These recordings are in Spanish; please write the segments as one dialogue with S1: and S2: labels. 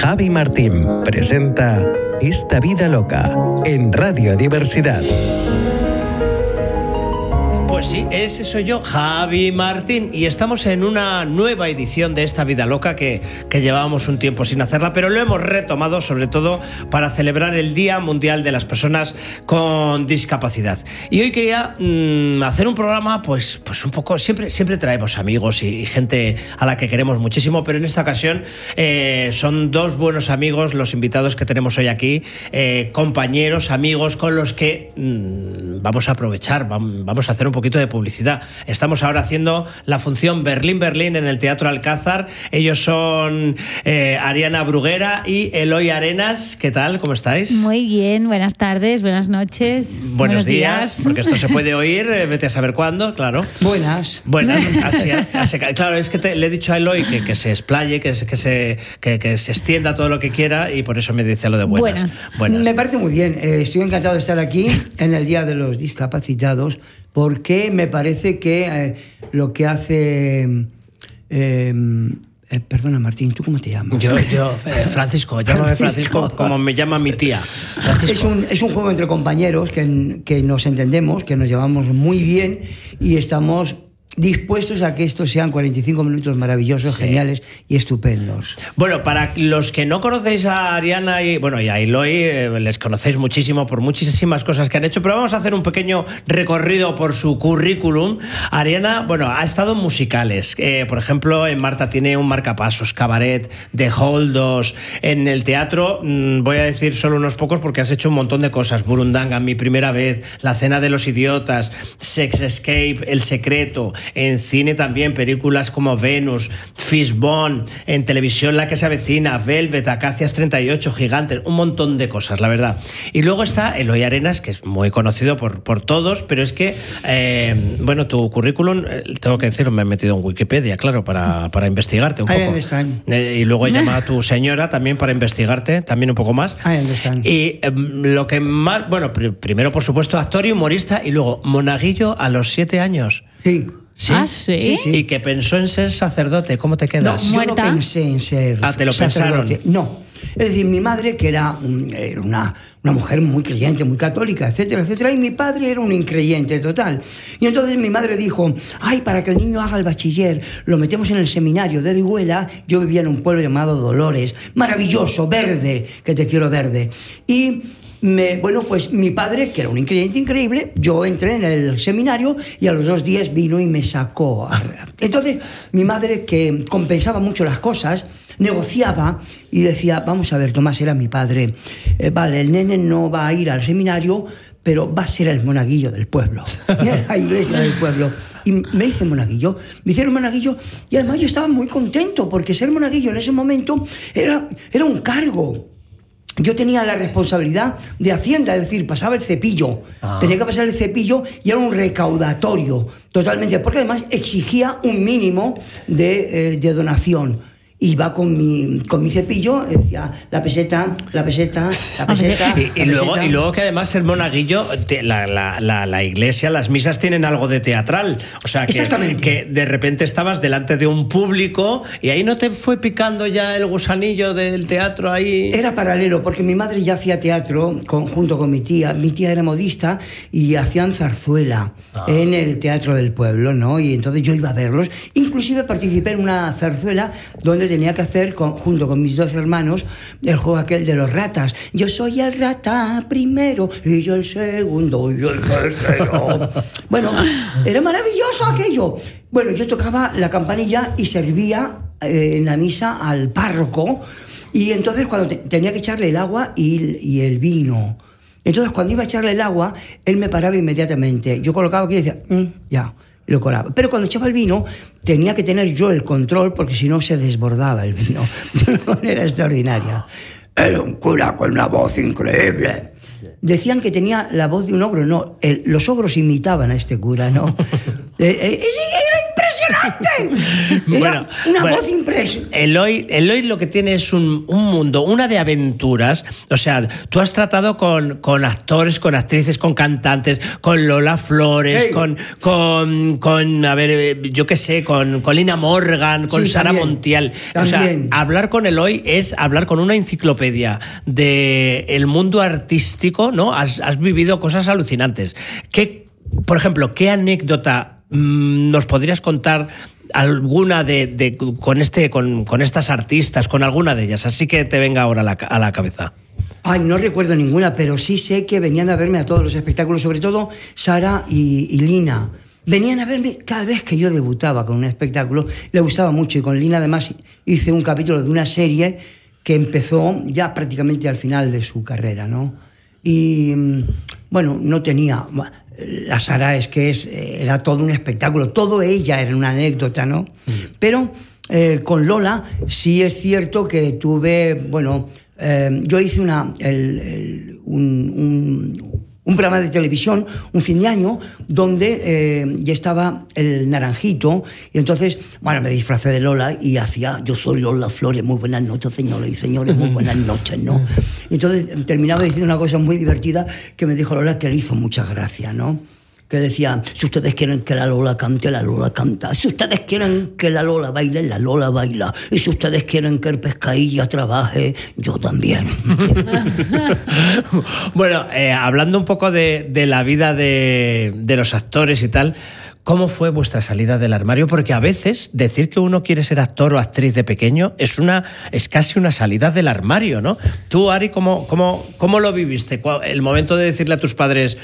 S1: Javi Martín presenta Esta vida loca en Radio Diversidad.
S2: Pues sí, ese soy yo, Javi Martín, y estamos en una nueva edición de esta vida loca que, que llevábamos un tiempo sin hacerla, pero lo hemos retomado sobre todo para celebrar el Día Mundial de las Personas con Discapacidad. Y hoy quería mm, hacer un programa, pues, pues un poco, siempre, siempre traemos amigos y, gente a la que queremos muchísimo, pero en esta ocasión eh, son dos buenos amigos los invitados que tenemos hoy aquí, eh, compañeros, amigos con los que mm, vamos a aprovechar, vam- vamos a hacer un poquito de publicidad. Estamos ahora haciendo la función Berlín-Berlín en el Teatro Alcázar. Ellos son eh, Ariana Bruguera y Eloy Arenas. ¿Qué tal? ¿Cómo estáis?
S3: Muy bien, buenas tardes, buenas noches.
S2: Buenos días, porque esto se puede oír, eh, vete a saber cuándo, claro.
S4: Buenas.
S2: Bueno, así, así- claro, es que te- le he dicho a Eloy que, que se explaye, que se, que, se, que, que se extienda todo lo que quiera y por eso me dice lo de buenas.
S3: Buenas.
S2: Buenas.
S4: Me parece muy bien. Eh, estoy encantado de estar aquí en el Día de los Discapacitados porque me parece que eh, lo que hace... eh, eh, perdona, Martín, ¿tú cómo te llamas?
S2: Yo, yo, eh, Francisco, llámame Francisco
S4: Francisco.
S2: como me llama mi tía.
S4: Es un, es un juego entre compañeros que, que nos entendemos, que nos llevamos muy bien y estamos dispuestos a que estos sean 45 minutos maravillosos,
S2: Sí.
S4: geniales y estupendos.
S2: Bueno, para los que no conocéis a Ariana y bueno y a Eloy, eh, les conocéis muchísimo por muchísimas cosas que han hecho, pero vamos a hacer un pequeño recorrido por su currículum. Ariana, bueno, ha estado en musicales. Eh, por ejemplo, en Marta tiene un marcapasos, cabaret, The Holdos. En el teatro, mm, voy a decir solo unos pocos porque has hecho un montón de cosas. Burundanga, mi primera vez, La cena de los idiotas, Sex Escape, El secreto. En cine también, películas como Venus, Fishbone. En televisión, La que se avecina, Velvet, Acacias 38, Gigantes. Un montón de cosas, la verdad. Y luego está Eloy Arenas, que es muy conocido por, por todos, pero es que, eh, bueno, tu currículum, eh, tengo que decirlo, me he metido en Wikipedia, claro, para, para investigarte un
S4: I
S2: poco.
S4: understand.
S2: Eh, y luego llama a tu señora también para investigarte, también un poco más.
S4: I understand.
S2: Y em, lo que más, bueno, pri- primero por supuesto actor y humorista y luego monaguillo a los siete años.
S4: Sí.
S3: Ah, ¿sí?
S4: Sí, sí.
S2: Y que pensó en ser sacerdote, ¿cómo te
S4: No,
S2: quedas?
S4: yo
S3: ¿Muerta?
S4: no pensé en ser
S2: Ah, te lo
S4: sacerdote.
S2: pensaron.
S4: No. Es decir, mi madre, que era una, una mujer muy creyente, muy católica, etcétera, etcétera, y mi padre era un increyente total. Y entonces mi madre dijo, ay, para que el niño haga el bachiller, lo metemos en el seminario de Orihuela. Yo vivía en un pueblo llamado Dolores, maravilloso, verde, que te quiero verde. Y me- bueno, pues mi padre, que era un increyente increíble, yo entré en el seminario y a los dos días vino y me sacó. Entonces, mi madre, que compensaba mucho las cosas, negociaba y decía, vamos a ver, Tomás era mi padre, eh, vale, el nene no va a ir al seminario, pero va a ser el monaguillo del pueblo, la iglesia del pueblo. Y me hice monaguillo, me hicieron monaguillo y además yo estaba muy contento porque ser monaguillo en ese momento era, era un cargo. Yo tenía la responsabilidad de Hacienda, es decir, pasaba el cepillo. Tenía que pasar el cepillo y era un recaudatorio totalmente, porque además exigía un mínimo de, eh, de donación. Iba con mi, con mi cepillo, decía la peseta, la peseta, la peseta.
S2: Y, y
S4: la
S2: luego,
S4: peseta.
S2: y luego que además ser monaguillo, te- la, la- la- la iglesia, las misas tienen algo de teatral. O sea, que,
S4: Exactamente.
S2: que de repente estabas delante de un público y ahí no te fue picando ya el gusanillo del teatro ahí.
S4: Era paralelo, porque mi madre ya hacía teatro con- junto con mi tía. Mi tía era modista y hacían zarzuela en el Teatro del Pueblo, ¿no? Y entonces yo iba a verlos. Inclusive participé en una zarzuela donde tenía que hacer, con- junto con mis dos hermanos, el juego aquel de los ratas. Yo soy el rata primero y yo el segundo y yo el tercero. bueno, era maravilloso aquello. Bueno, yo tocaba la campanilla y servía eh, en la misa al párroco. Y entonces cuando te- tenía que echarle el agua y, y el vino. Entonces cuando iba a echarle el agua, él me paraba inmediatamente. Yo colocaba aquí y decía, "Mm, ya, lo colaba. Pero cuando echaba el vino, tenía que tener yo el control porque si no se desbordaba el vino de una manera extraordinaria. Era un cura con una voz increíble. Decían que tenía la voz de un ogro. No, el- los ogros imitaban a este cura, ¿no? Eh, eh, era impresionante. Era
S2: Bueno,
S4: una
S2: bueno,
S4: voz impresionante.
S2: Eloy, Eloy lo que tiene es un, un mundo, una de aventuras. O sea, tú has tratado con, con actores, con actrices, con cantantes, con Lola Flores, con, con, con, a ver, eh, yo qué sé, con, con Lina Morgan, con
S4: Sí,
S2: Sara
S4: también.
S2: Montiel. O sea, hablar con Eloy es hablar con una enciclopedia del el mundo artístico, ¿no? Has, has vivido cosas alucinantes. ¿Qué, por ejemplo, qué anécdota nos podrías contar alguna de, de- con este con, con estas artistas, con alguna de ellas? Así que te venga ahora a la, a la cabeza.
S4: Ay, no recuerdo ninguna, pero sí sé que venían a verme a todos los espectáculos, sobre todo Sara y, y Lina. Venían a verme cada vez que yo debutaba con un espectáculo, le gustaba mucho y con Lina además hice un capítulo de una serie que empezó ya prácticamente al final de su carrera, ¿no? Y mm, bueno, no tenía... La Sara es que es, eh, era todo un espectáculo, todo ella era una anécdota, ¿no? Pero eh, con Lola sí es cierto que tuve, bueno, eh, yo hice una, el- el- un, un- un programa de televisión, un fin de año, donde eh, ya estaba el naranjito, y entonces, bueno, me disfracé de Lola y hacía, yo soy Lola Flores, muy buenas noches, señores y señores, muy buenas noches, ¿no? Y entonces terminaba diciendo una cosa muy divertida que me dijo Lola que le hizo mucha gracia, ¿no? Que decía, si ustedes quieren que la Lola cante, la Lola canta. Si ustedes quieren que la Lola baile, la Lola baila. Y si ustedes quieren que el pescadilla trabaje, yo también.
S2: bueno, eh, hablando un poco de, de la vida de, de los actores y tal, ¿cómo fue vuestra salida del armario? Porque a veces decir que uno quiere ser actor o actriz de pequeño es una es casi una salida del armario, ¿no? Tú, Ari, ¿cómo, cómo, cómo lo viviste? ¿Cuál- El momento de decirle a tus padres,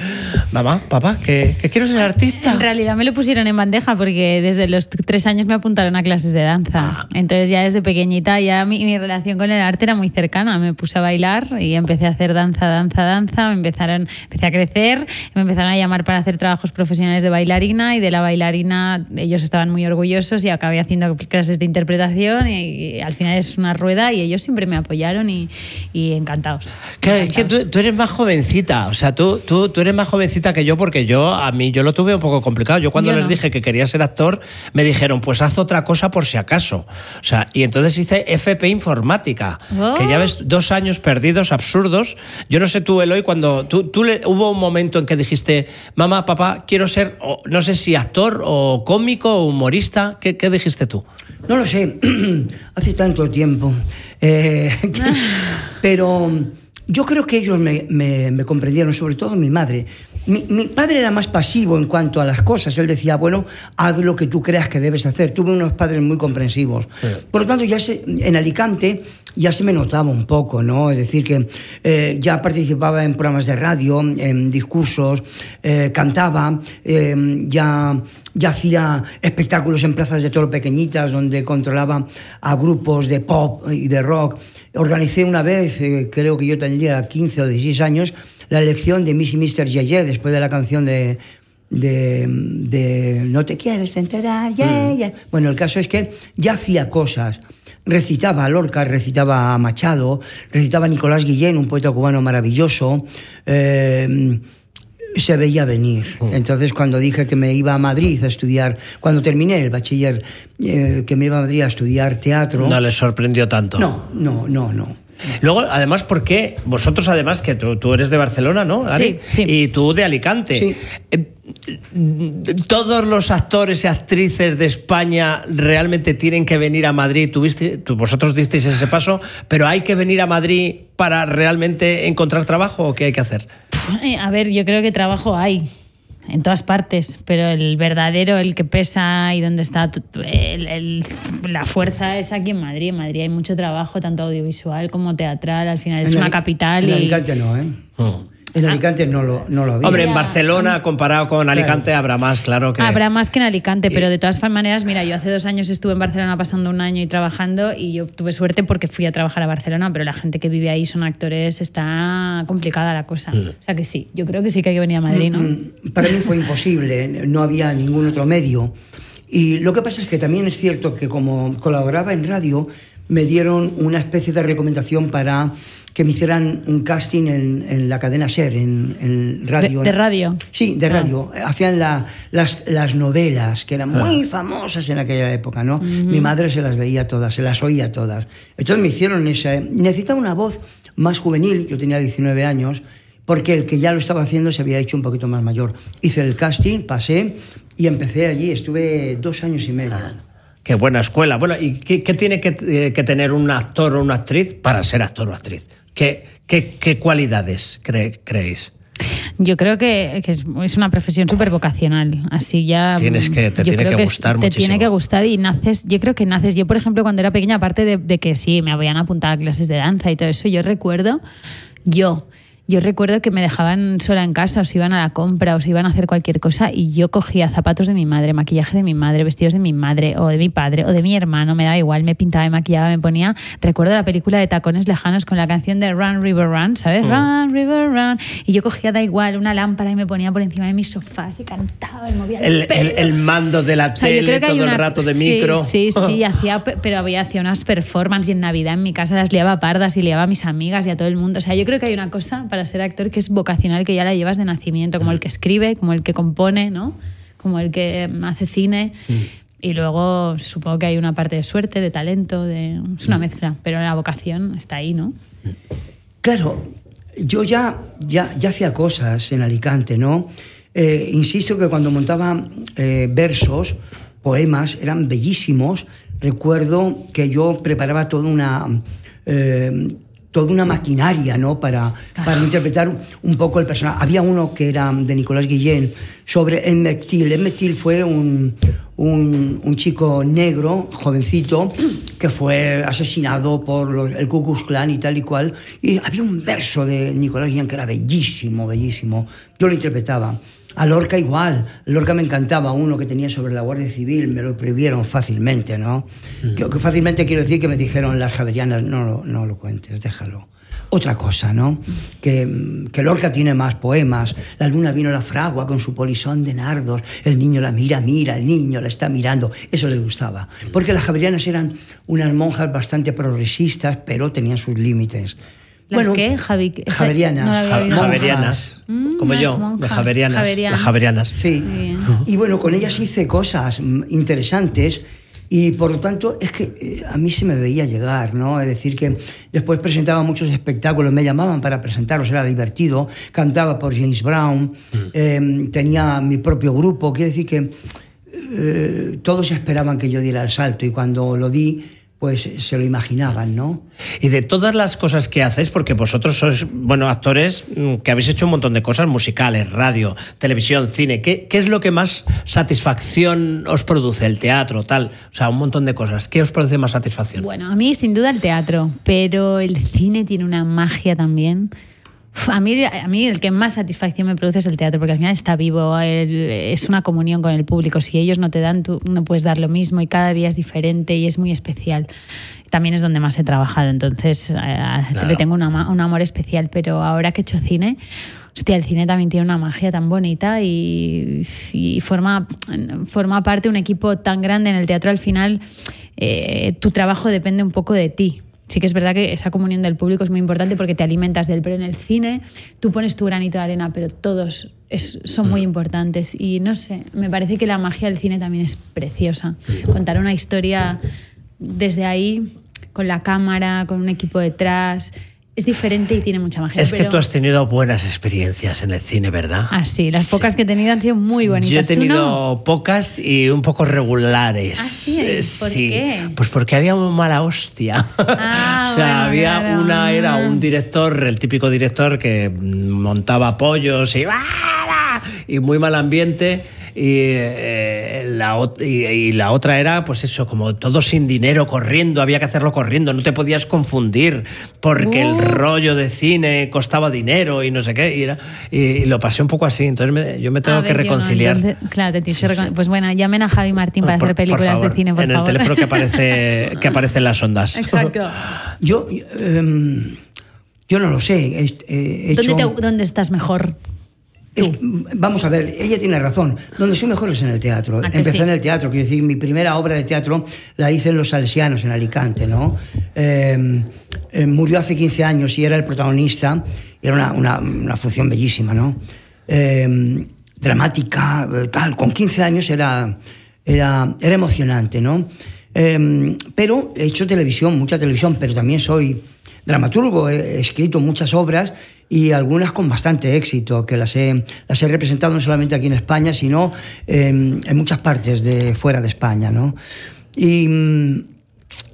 S2: mamá, papá, que, que quiero ser artista.
S3: En realidad me lo pusieron en bandeja porque desde los tres años me apuntaron a clases de danza.
S2: Ah.
S3: Entonces ya desde pequeñita ya mi, mi relación con el arte era muy cercana. Me puse a bailar y empecé a hacer danza, danza, danza. Me empezaron, empecé a crecer, me empezaron a llamar para hacer trabajos profesionales de bailarina y de la bailarina ellos estaban muy orgullosos y acabé haciendo clases de interpretación y, y al final es una rueda y ellos siempre me apoyaron y, y encantados.
S2: Que, es que tú, tú eres más jovencita, o sea, tú, tú, tú eres más jovencita que yo porque yo a mí yo lo tuve un poco complicado. Yo cuando
S3: Yo
S2: les
S3: no.
S2: dije que quería ser actor, me dijeron, pues haz otra cosa por si acaso. O sea, y entonces hice FP Informática,
S3: Oh.
S2: que ya ves, dos años perdidos, absurdos. Yo no sé tú, Eloy, cuando tú, tú le, hubo un momento en que dijiste, mamá, papá, quiero ser, no sé si actor o cómico o humorista, ¿qué, qué dijiste tú?
S4: No lo sé, hace tanto tiempo. Eh, pero yo creo que ellos me, me- me comprendieron, sobre todo mi madre. Mi, mi padre era más pasivo en cuanto a las cosas. Él decía, bueno, haz lo que tú creas que debes hacer. Tuve unos padres muy comprensivos. Por lo tanto, ya se- en Alicante ya se me notaba un poco, ¿no? Es decir, que eh, ya participaba en programas de radio, en discursos, eh, cantaba, eh, ya, ya hacía espectáculos en plazas de toro pequeñitas donde controlaba a grupos de pop y de rock. Organicé una vez, eh, creo que yo tendría 15 o 16 años, la elección de Miss y Mr. Yeye después de la canción de, de, de No te quieres enterar, yeah, yeah. Bueno, el caso es que ya hacía cosas. Recitaba a Lorca, recitaba a Machado, recitaba a Nicolás Guillén, un poeta cubano maravilloso. eh, se veía venir. Entonces, cuando dije que me iba a Madrid a estudiar, cuando terminé el bachiller, eh, que me iba a Madrid a estudiar teatro.
S2: No les sorprendió tanto.
S4: no, no, no. no.
S2: Luego, además, porque vosotros, además, que tú, tú eres de Barcelona, ¿no? Ari?
S3: Sí, sí.
S2: Y tú de Alicante.
S4: Sí.
S2: Eh, ¿Todos los actores y actrices de España realmente tienen que venir a Madrid? Tuviste, tú, vosotros disteis ese paso, pero ¿hay que venir a Madrid para realmente encontrar trabajo o qué hay que hacer?
S3: Eh, A ver, yo creo que trabajo hay en todas partes, pero el verdadero, el que pesa y donde está tu- el- el- la fuerza es aquí en Madrid. En Madrid hay mucho trabajo, tanto audiovisual como teatral. Al final es
S4: En
S3: una capital.
S4: En
S3: y-
S4: Alicante no, ¿eh? En Alicante no lo, no lo había.
S2: Hombre, en. Barcelona, comparado con Alicante, habrá más, claro que.
S3: Habrá más que en Alicante, pero de todas maneras, mira, yo hace dos años estuve en Barcelona pasando un año y trabajando y yo tuve suerte porque fui a trabajar a Barcelona, pero la gente que vive ahí son actores, está complicada la cosa. O sea que sí, yo creo que sí que hay que venir a Madrid, ¿no?
S4: Mm, Para mí fue imposible, no había ningún otro medio. Y lo que pasa es que también es cierto que como colaboraba en radio, me dieron una especie de recomendación para que me hicieran un casting en, en la cadena SER, en, en radio.
S3: De, de radio.
S4: Sí, de radio. Hacían la- las, las novelas, que eran muy famosas en aquella época, ¿no? Mi madre se las veía todas, se las oía todas. Entonces me hicieron esa... Necesitaba una voz más juvenil, yo tenía 19 años, porque el que ya lo estaba haciendo se había hecho un poquito más mayor. Hice el casting, pasé y empecé allí. Estuve dos años y medio.
S2: Qué buena escuela. Bueno, ¿y qué, qué tiene que, eh, que tener un actor o una actriz para ser actor o actriz? ¿Qué, qué, qué cualidades creéis?
S3: Yo creo que, que es, es una profesión súper vocacional. Así ya.
S2: Tienes que- te tiene que
S3: es-
S2: gustar
S3: Te
S2: muchísimo.
S3: tiene que gustar y naces. Yo creo que naces. Yo, por ejemplo, cuando era pequeña, aparte de, de que sí, me habían apuntado a clases de danza y todo eso, yo recuerdo. Yo. Yo recuerdo que me dejaban sola en casa, o se iban a la compra, o se iban a hacer cualquier cosa, y yo cogía zapatos de mi madre, maquillaje de mi madre, vestidos de mi madre, o de mi padre, o de mi hermano, me daba igual, me pintaba, me maquillaba, me ponía. Recuerdo la película de Tacones Lejanos con la canción de Run River Run, ¿sabes? Run River Run. Y yo cogía, da igual, una lámpara y me ponía por encima de mis sofás y cantaba y movía el,
S2: El, el-
S3: pelo.
S2: el mando de la
S3: O sea, yo
S2: tele,
S3: creo que hay
S2: todo
S3: una-
S2: el rato de
S3: sí,
S2: micro.
S3: Sí, sí, hacía, pero había hacía unas performances y en Navidad en mi casa las liaba pardas y liaba a mis amigas y a todo el mundo. O sea, yo creo que hay una cosa para ser actor que es vocacional, que ya la llevas de nacimiento, como el que escribe, como el que compone, ¿no? Como el que hace cine. Y luego supongo que hay una parte de suerte, de talento, de... es una mezcla, pero la vocación está ahí, ¿no?
S4: Claro, yo ya, ya, ya hacía cosas en Alicante, ¿no? Eh, insisto que cuando montaba eh, versos, poemas, eran bellísimos. Recuerdo que yo preparaba toda una, eh, toda una maquinaria, ¿no? Para, para interpretar un poco el personaje. Había uno que era de Nicolás Guillén sobre. Emmett Till fue un, un, un chico negro, jovencito, que fue asesinado por los- el Ku Klux Klan y tal y cual. Y había un verso de Nicolás Guillén que era bellísimo, bellísimo. Yo lo interpretaba. A Lorca igual. Lorca me encantaba uno que tenía sobre la Guardia Civil, me lo prohibieron fácilmente, ¿no? Que, que fácilmente quiero decir que me dijeron las javerianas, no, lo- no lo cuentes, déjalo. Otra cosa, ¿no? Que, que Lorca tiene más poemas. La luna vino a la fragua con su polisón de nardos. El niño la mira, mira, el niño la está mirando. Eso le gustaba. Porque las javerianas eran unas monjas bastante progresistas, pero tenían sus límites.
S3: ¿Las qué, Javi?
S4: Javerianas.
S3: no.
S2: Javerianas.
S3: Mm,
S2: como yo, de. Javerianas.
S3: Javerianas.
S2: Las Javerianas.
S4: Sí.
S3: Sí.
S4: Y bueno, con ellas hice cosas mm, interesantes y por lo tanto es que eh, a mí se me veía llegar, ¿no? Es decir, que después presentaba muchos espectáculos, me llamaban para presentarlos, era divertido, cantaba por James Brown, eh, tenía mi propio grupo, quiere decir que eh, todos esperaban que yo diera el salto y cuando lo di, pues se lo imaginaban, ¿no?
S2: Y de todas las cosas que hacéis, porque vosotros sois, bueno, actores mm, que habéis hecho un montón de cosas, musicales, radio, televisión, cine, ¿qué, qué es lo que más satisfacción os produce? El teatro, tal, o sea, un montón de cosas. ¿Qué os produce más satisfacción?
S3: Bueno, a mí sin duda el teatro, pero el cine tiene una magia también. A mí, a mí el que más satisfacción me produce es el teatro, porque al final está vivo, es una comunión con el público. Si ellos no te dan, tú no puedes dar lo mismo y cada día es diferente y es muy especial. También es donde más he trabajado, entonces eh, le tengo un, ama- un amor especial, pero ahora que he hecho cine, hostia, el cine también tiene una magia tan bonita y, y forma, forma parte de un equipo tan grande en el teatro al final. eh, tu trabajo depende un poco de ti. Sí que es verdad que esa comunión del público es muy importante porque te alimentas de él, pero en el cine tú pones tu granito de arena, pero todos es- son muy importantes. Y no sé, me parece que la magia del cine también es preciosa. Contar una historia desde ahí, con la cámara, con un equipo detrás, es diferente y tiene mucha magia.
S2: es que
S3: pero-
S2: tú has tenido buenas experiencias en el cine, ¿verdad?
S3: Ah, sí, las pocas
S2: Sí.
S3: que he tenido han sido muy bonitas.
S2: Yo he
S3: ¿Tú no?
S2: tenido pocas y un poco regulares.
S3: Ah, sí,
S2: Eh,
S3: ¿por
S2: sí.
S3: qué?
S2: Pues porque había muy mala hostia.
S3: Ah,
S2: o sea,
S3: bueno,
S2: había
S3: claro.
S2: una, era un director, el típico director que montaba pollos y, y muy mal ambiente. Y, eh, la, y, y la otra era, pues eso, como todo sin dinero, corriendo, había que hacerlo corriendo, no te podías confundir, porque el rollo de cine costaba dinero y no sé qué, y, era- y- y lo pasé un poco así, entonces me- yo me tengo que
S3: no,
S2: reconciliar.
S3: entonces- claro, te tienes que
S2: Sí,
S3: Pues bueno, llamen a Javi Martín para
S2: Por-
S3: hacer
S2: por
S3: películas
S2: favor,
S3: de cine, por
S2: en
S3: favor.
S2: el teléfono que aparece, que aparece en las ondas.
S3: Exacto.
S4: Yo, em, yo no lo sé.
S3: ¿Dónde, te- dónde estás mejor?
S4: Es- vamos a ver, ella tiene razón. Donde soy mejor es en el teatro.
S3: ¿A que
S4: Empecé
S3: sí?
S4: en el teatro, quiero decir, mi primera obra de teatro la hice en Los Salesianos, en Alicante, ¿no? Eh, eh, murió hace 15 años y era el protagonista. y Era una, una- una función bellísima, ¿no? Eh, dramática, tal. Con 15 años era, era, era emocionante, ¿no? Pero he hecho televisión, mucha televisión, pero también soy dramaturgo, he escrito muchas obras y algunas con bastante éxito, que las he, las he representado no solamente aquí en España, sino en, en muchas partes de fuera de España, ¿no? Y mm,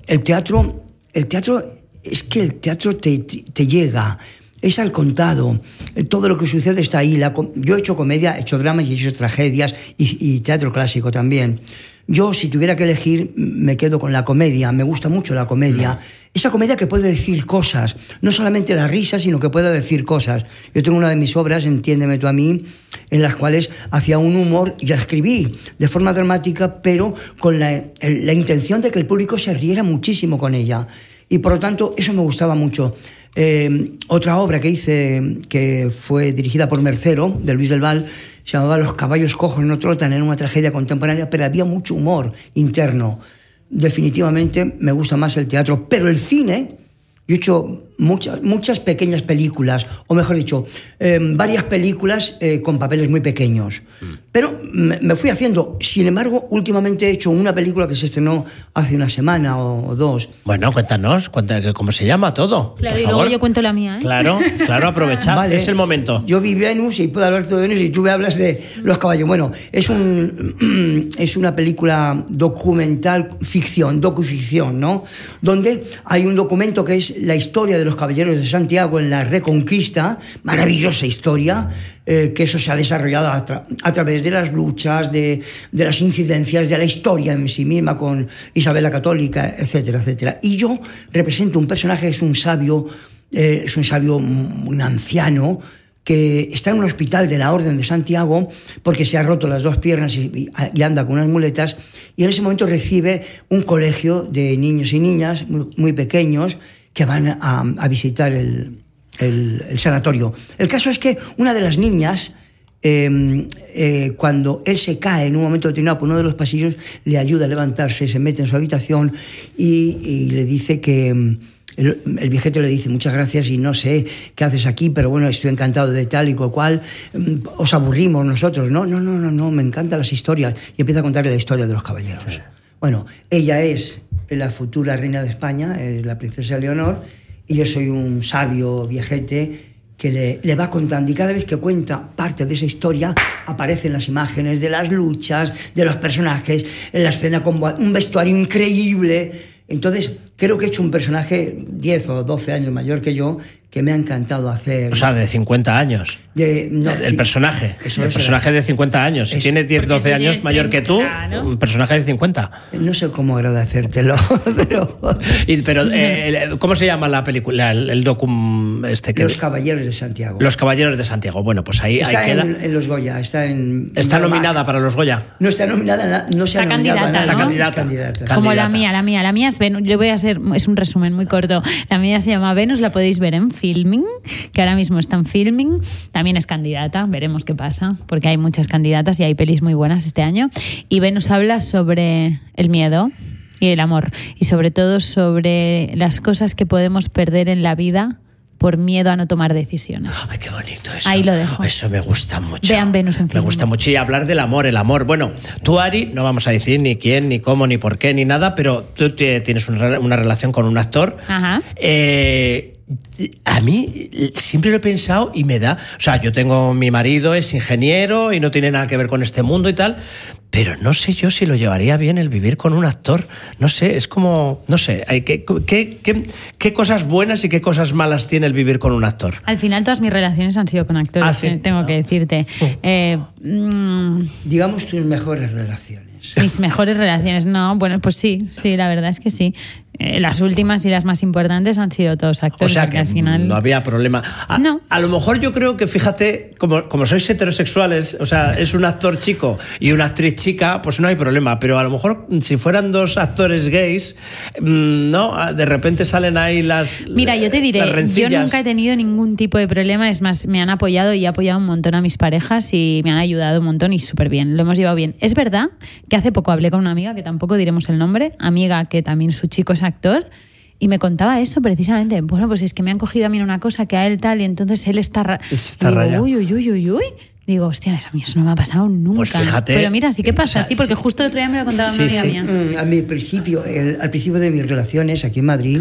S4: el teatro, el teatro, es que el teatro te, te- te llega, es al contado, todo lo que sucede está ahí. La yo he hecho comedia, he hecho drama y he hecho tragedias y, y teatro clásico también. Yo, si tuviera que elegir, me quedo con la comedia, me gusta mucho la comedia. Esa comedia que puede decir cosas, no solamente la risa, sino que puede decir cosas. Yo tengo una de mis obras, Entiéndeme tú a mí, en las cuales hacía un humor, ya escribí de forma dramática, pero con la, la intención de que el público se riera muchísimo con ella. Y por lo tanto, eso me gustaba mucho. Eh, otra obra que hice, que fue dirigida por Mercero, de Luis del Val, llamaba Los caballos cojos no trotan, era una tragedia contemporánea, pero había mucho humor interno. Definitivamente me gusta más el teatro, pero el cine, yo he hecho muchas, muchas pequeñas películas, o mejor dicho, eh, varias películas eh, con papeles muy pequeños. Pero me, me fui haciendo, sin embargo, últimamente he hecho una película que se estrenó hace una semana o dos.
S2: Bueno, cuéntanos, cuenta, cómo se llama todo.
S3: Claro,
S2: por
S3: y luego yo cuento la mía, ¿eh?
S2: Claro, claro, aprovechad,
S4: Vale.
S2: es el momento.
S4: Yo vi Venus y puedo hablar todo de Venus y tú me hablas de los caballos. Bueno, es, un, es una película documental, ficción, docuficción, ¿no? Donde hay un documento que es la historia de los caballeros de Santiago en la Reconquista, maravillosa historia, eh, que eso se ha desarrollado a, tra- a través de las luchas, de, las incidencias, de la historia en sí misma con Isabel la Católica, etcétera, etcétera. Y yo represento un personaje es un sabio, eh, es un sabio muy anciano, que está en un hospital de la Orden de Santiago porque se ha roto las dos piernas y, anda con unas muletas y en ese momento recibe un colegio de niños y niñas muy, pequeños que van a visitar el, el- el sanatorio. El caso es que una de las niñas, eh, eh, cuando él se cae en un momento determinado por uno de los pasillos, le ayuda a levantarse, se mete en su habitación y, y le dice que... mm, El, el viejete le dice muchas gracias y no sé qué haces aquí, pero bueno, estoy encantado de tal y cual. Mm, Os aburrimos nosotros. No, no, no, no, no, me encantan las historias. Y empieza a contarle la historia de los caballeros. Bueno, ella es la futura reina de España, es la princesa Leonor, y yo soy un sabio viejete que le, le va contando y cada vez que cuenta parte de esa historia aparecen las imágenes de las luchas, de los personajes, en la escena con un vestuario increíble. Entonces, creo que he hecho un personaje 10 o 12 años mayor que yo que me ha encantado hacer.
S2: O sea, de 50 años.
S4: de, no,
S2: el personaje.
S4: Eso
S2: el
S4: es,
S2: personaje de 50 años. Si
S4: Es-
S2: tiene 10, 12
S3: tú
S2: años mayor que tú,
S3: 30, ¿no?
S2: un personaje de 50.
S4: No sé cómo agradecértelo, pero.
S2: Y, pero, eh, el- ¿cómo se llama la película? El, el docum. Este que,
S4: Los Caballeros de Santiago.
S2: Los Caballeros de Santiago. Bueno, pues ahí, ahí
S4: está
S2: queda.
S4: en, en los Goya, está en.
S2: Está nominada
S4: Mac.
S2: para los Goya.
S4: No está nominada, na- no se ha nominado
S3: candidata. ¿no?
S2: Está
S4: Es
S2: candidata.
S3: Como la
S2: Candidata.
S3: mía, la mía. La mía es Venus. Yo voy a hacer, es un resumen muy corto. La mía se llama Venus, la podéis ver en Filming, que ahora mismo está en Filming. También es candidata, veremos qué pasa, porque hay muchas candidatas y hay pelis muy buenas este año. Y Venus habla sobre el miedo y el amor, y sobre todo sobre las cosas que podemos perder en la vida por miedo a no tomar decisiones.
S2: Ay, qué bonito eso.
S3: Ahí lo dejo.
S2: Eso me gusta mucho.
S3: Vean Venus en
S2: Me gusta mucho. Y hablar del amor, el amor. Bueno, tú, Ari, no vamos a decir ni quién, ni cómo, ni por qué, ni nada, pero tú tienes una, una relación con un actor.
S3: Ajá.
S2: Eh, a mí siempre lo he pensado y me da. O sea, yo tengo mi marido, es ingeniero y no tiene nada que ver con este mundo y tal, pero no sé yo si lo llevaría bien el vivir con un actor. No sé, es como. No sé, hay que, ¿qué, qué, qué cosas buenas y qué cosas malas tiene el vivir con un actor?
S3: Al final todas mis relaciones han sido con actores,
S2: Ah, ¿sí?
S3: eh, tengo que decirte. Eh, mm,
S4: Digamos tus mejores relaciones.
S3: Mis mejores relaciones, no, bueno, pues sí, sí, la verdad es que sí. Eh, las últimas y las más importantes han sido todos
S2: O
S3: actores.
S2: sea
S3: porque
S2: que
S3: al final.
S2: no había problema. A,
S3: No.
S2: a lo mejor yo creo que, fíjate, como, como sois heterosexuales, o sea, es un actor chico y una actriz chica, pues no hay problema. Pero a lo mejor si fueran dos actores gays, mm, ¿no? Ah, De repente salen ahí las.
S3: Mira, yo te diré, yo nunca he tenido ningún tipo de problema, es más, me han apoyado y he apoyado un montón a mis parejas y me han ayudado un montón y súper bien, lo hemos llevado bien. Es verdad que hace poco hablé con una amiga, que tampoco diremos el nombre, amiga que también su chico es actor, y me contaba eso precisamente. Bueno, pues es que me han cogido a mí una cosa que a él tal, y entonces él está... ra-
S2: Está
S3: Digo,
S2: rayado.
S3: uy, uy, uy, uy, uy. Digo, hostia, eso a mí eso no me ha pasado nunca.
S2: Pues fíjate,
S3: Pero mira, sí que
S2: o
S3: pasa,
S2: sea,
S3: sí, porque
S2: sí.
S3: justo el otro día me lo contaba una
S2: Sí,
S3: amiga
S2: sí.
S3: mía.
S4: Mm, A mi principio, el- al principio de mis relaciones aquí en Madrid,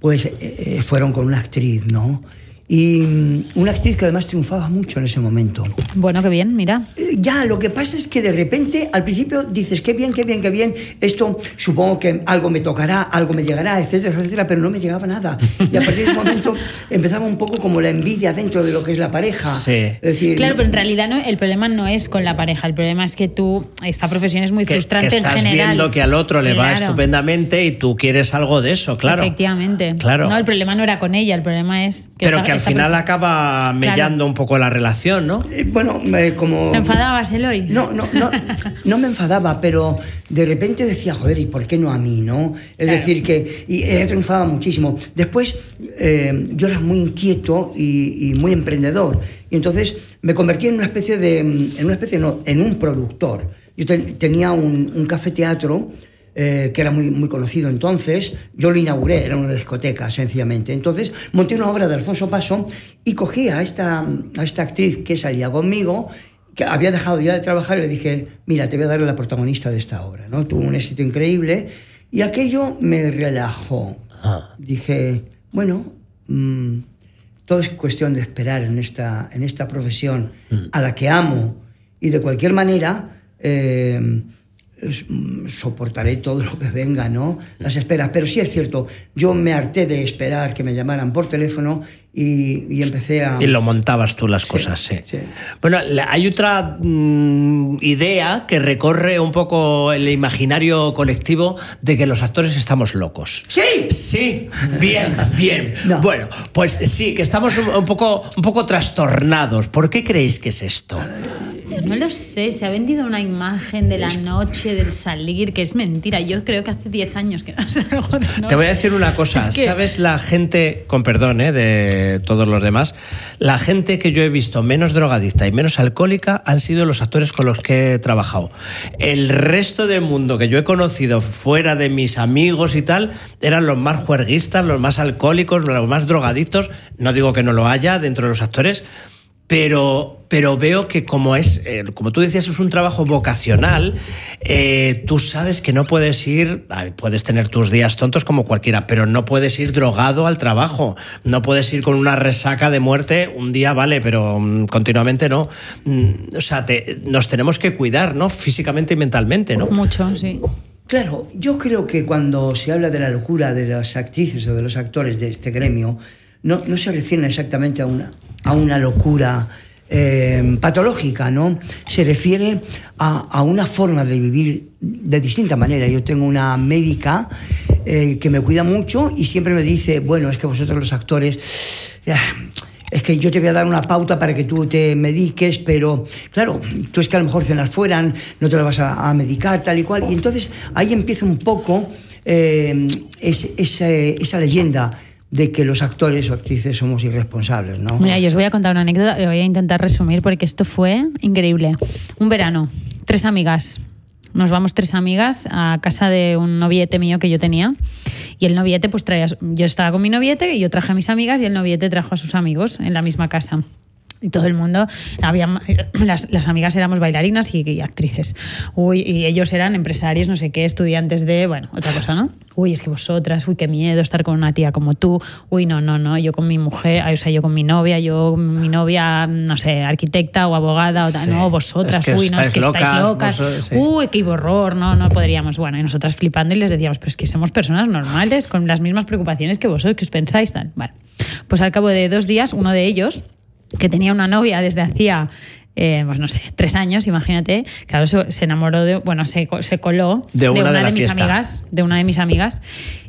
S4: pues eh, eh, fueron con una actriz, ¿no? Y mm, una actriz que además triunfaba mucho en ese momento.
S3: Bueno, qué bien, mira.
S4: Eh, Ya, lo que pasa es que de repente al principio dices, qué bien, qué bien, qué bien, esto supongo que algo me tocará, algo me llegará, etcétera, etcétera, pero no me llegaba nada. Y a partir de ese momento empezaba un poco como la envidia dentro de lo que es la pareja.
S2: Sí.
S4: Es decir,
S3: Claro, pero en realidad no, el problema no es con la pareja, el problema es que tú, esta profesión es muy
S2: Que,
S3: frustrante
S2: que estás
S3: en general.
S2: viendo que al otro le va
S3: Claro.
S2: estupendamente y tú quieres algo de eso, claro.
S3: Efectivamente.
S2: Claro.
S3: No, el problema no era con ella, el problema es que.
S2: Pero que al final acaba mellando un poco la relación, ¿no?
S4: Eh, bueno, eh, como...
S3: ¿Te enfadabas, Eloy?
S4: No, no, no, no me enfadaba, pero de repente decía, joder, ¿y por qué no a mí, no? Es
S3: Claro.
S4: decir, que y ella triunfaba muchísimo. Después, eh, yo era muy inquieto y, y muy emprendedor. Y entonces me convertí en una especie de, en una especie, no, en un productor. Yo ten- tenía un, un café teatro eh, que era muy, muy conocido entonces. Yo lo inauguré, era una discoteca, sencillamente. Entonces monté una obra de Alfonso Paso y cogí a esta, a esta actriz que salía conmigo, que había dejado ya de trabajar, y le dije, mira, te voy a dar la protagonista de esta obra. ¿no? Tuvo un éxito increíble y aquello me relajó.
S2: Ah.
S4: Dije, bueno, mm, todo es cuestión de esperar en esta, en esta profesión a la que amo y de cualquier manera eh, mm, soportaré todo lo que venga, ¿no? Las esperas. Pero sí es cierto, yo me harté de esperar que me llamaran por teléfono y, y empecé a...
S2: Y lo montabas tú las cosas, sí.
S4: sí.
S2: Bueno, hay otra mm, idea que recorre un poco el imaginario colectivo de que los actores estamos locos.
S4: ¡Sí!
S2: Sí, bien, bien.
S4: No.
S2: Bueno, pues sí, que estamos un, un poco, un poco trastornados. ¿Por qué creéis que es esto?
S3: No lo sé, se ha vendido una imagen de la noche, del salir, que es mentira. Yo creo que hace 10 años que no salgo de noche.
S2: Te voy a decir una cosa,
S3: Es que-
S2: ¿sabes la gente, con perdón ¿eh? de todos los demás, la gente que yo he visto menos drogadicta y menos alcohólica han sido los actores con los que he trabajado. El resto del mundo que yo he conocido fuera de mis amigos y tal, eran los más juerguistas, los más alcohólicos, los más drogadictos. No digo que no lo haya dentro de los actores, pero, pero veo que como es, eh, como tú decías, es un trabajo vocacional, eh, tú sabes que no puedes ir, puedes tener tus días tontos como cualquiera, pero no puedes ir drogado al trabajo, no puedes ir con una resaca de muerte, un día vale, pero mm, continuamente no. Mm, o sea, te- nos tenemos que cuidar, ¿no? Físicamente y mentalmente, ¿no?
S3: Mucho, sí.
S4: Claro, yo creo que cuando se habla de la locura de las actrices o de los actores de este gremio, no, no se refieren exactamente a una, a una locura eh, patológica, ¿no? Se refiere a, a una forma de vivir de distinta manera. Yo tengo una médica eh, que me cuida mucho y siempre me dice, bueno, es que vosotros los actores... ya, es que yo te voy a dar una pauta para que tú te mediques, pero claro, tú es que a lo mejor cenas fuera, no te lo vas a, medicar, tal y cual. Y entonces ahí empieza un poco eh, esa leyenda de que los actores o actrices somos irresponsables, ¿no?
S3: Mira, yo os voy a contar una anécdota que voy a intentar resumir porque esto fue increíble. Un verano, tres amigas. Nos vamos tres amigas a casa de un noviete mío que yo tenía. Y el noviete, pues traía. Yo estaba con mi noviete y yo traje a mis amigas y el noviete trajo a sus amigos en la misma casa. Y todo el mundo, había, las, las amigas éramos bailarinas y, y actrices. Uy, y ellos eran empresarios, no sé qué, estudiantes de, bueno, otra cosa, ¿no? Uy, es que vosotras, uy, qué miedo estar con una tía como tú. Uy, no, no, no, yo con mi mujer, o sea, yo con mi novia, yo, mi novia, no sé, arquitecta o abogada, o.
S2: Sí.
S3: no, vosotras,
S2: Es que
S3: uy, no, es
S2: estáis
S3: que estáis
S2: locas,
S3: locas.
S2: vos- sí.
S3: Uy, qué horror, no, no podríamos. Bueno, y nosotras flipando y les decíamos, pero es que somos personas normales, con las mismas preocupaciones que vosotros, que os pensáis, tal. Vale. Pues al cabo de dos días, uno de ellos, que tenía una novia desde hacía, eh, pues no sé, tres años, imagínate, claro, se, se enamoró de, bueno, se, se coló
S2: De una de
S3: mis amigas, de una de mis amigas.